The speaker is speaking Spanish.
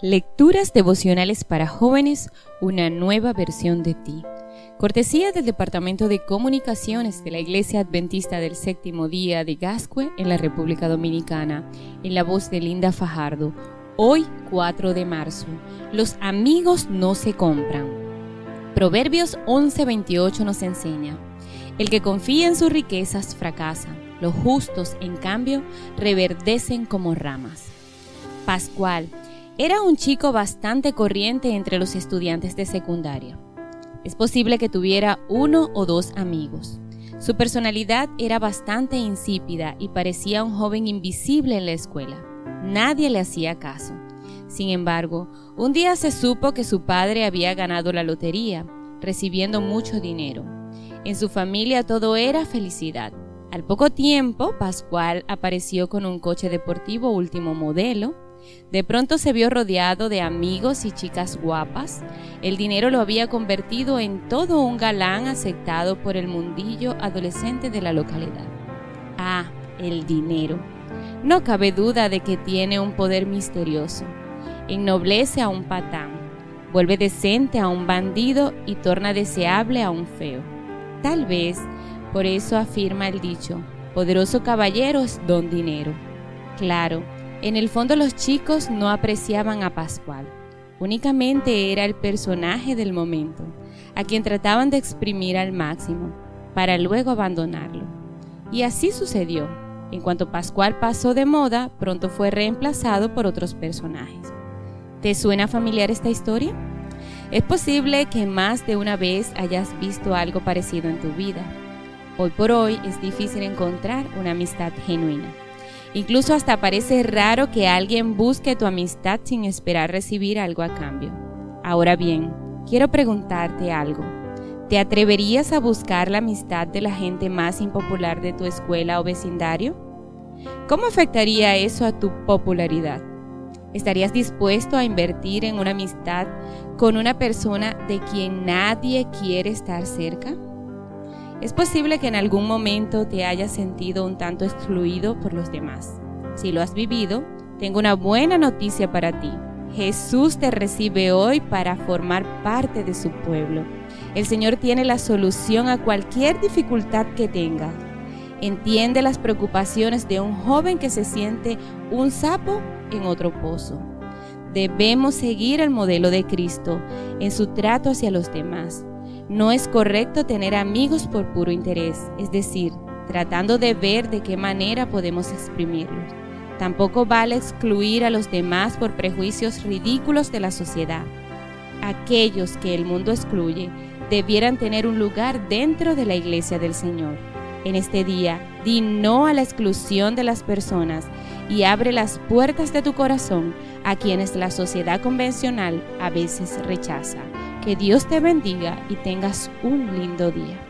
Lecturas devocionales para jóvenes, una nueva versión de ti. Cortesía del Departamento de Comunicaciones de la Iglesia Adventista del Séptimo Día de Gascue en la República Dominicana, en la voz de Linda Fajardo. Hoy, 4 de marzo. Los amigos no se compran. Proverbios 11:28 nos enseña, el que confía en sus riquezas fracasa, los justos, en cambio, reverdecen como ramas. Pascual, era un chico bastante corriente entre los estudiantes de secundaria. Es posible que tuviera uno o dos amigos. Su personalidad era bastante insípida y parecía un joven invisible en la escuela. Nadie le hacía caso. Sin embargo, un día se supo que su padre había ganado la lotería, recibiendo mucho dinero. En su familia todo era felicidad. Al poco tiempo, Pascual apareció con un coche deportivo último modelo, de pronto se vio rodeado de amigos y chicas guapas. El dinero lo había convertido en todo un galán aceptado por el mundillo adolescente de la localidad. Ah, el dinero. No cabe duda de que tiene un poder misterioso. Ennoblece a un patán, vuelve decente a un bandido y torna deseable a un feo. Tal vez, por eso afirma el dicho, poderoso caballero es don dinero. Claro, en el fondo los chicos no apreciaban a Pascual, únicamente era el personaje del momento, a quien trataban de exprimir al máximo, para luego abandonarlo. Y así sucedió. En cuanto Pascual pasó de moda, pronto fue reemplazado por otros personajes. ¿Te suena familiar esta historia? Es posible que más de una vez hayas visto algo parecido en tu vida. Hoy por hoy es difícil encontrar una amistad genuina. Incluso hasta parece raro que alguien busque tu amistad sin esperar recibir algo a cambio. Ahora bien, quiero preguntarte algo. ¿Te atreverías a buscar la amistad de la gente más impopular de tu escuela o vecindario? ¿Cómo afectaría eso a tu popularidad? ¿Estarías dispuesto a invertir en una amistad con una persona de quien nadie quiere estar cerca? Es posible que en algún momento te hayas sentido un tanto excluido por los demás. Si lo has vivido, tengo una buena noticia para ti. Jesús te recibe hoy para formar parte de su pueblo. El Señor tiene la solución a cualquier dificultad que tenga. Entiende las preocupaciones de un joven que se siente un sapo en otro pozo. Debemos seguir el modelo de Cristo en su trato hacia los demás. No es correcto tener amigos por puro interés, es decir, tratando de ver de qué manera podemos exprimirlos. Tampoco vale excluir a los demás por prejuicios ridículos de la sociedad. Aquellos que el mundo excluye debieran tener un lugar dentro de la iglesia del Señor. En este día, di no a la exclusión de las personas y abre las puertas de tu corazón a quienes la sociedad convencional a veces rechaza. Que Dios te bendiga y tengas un lindo día.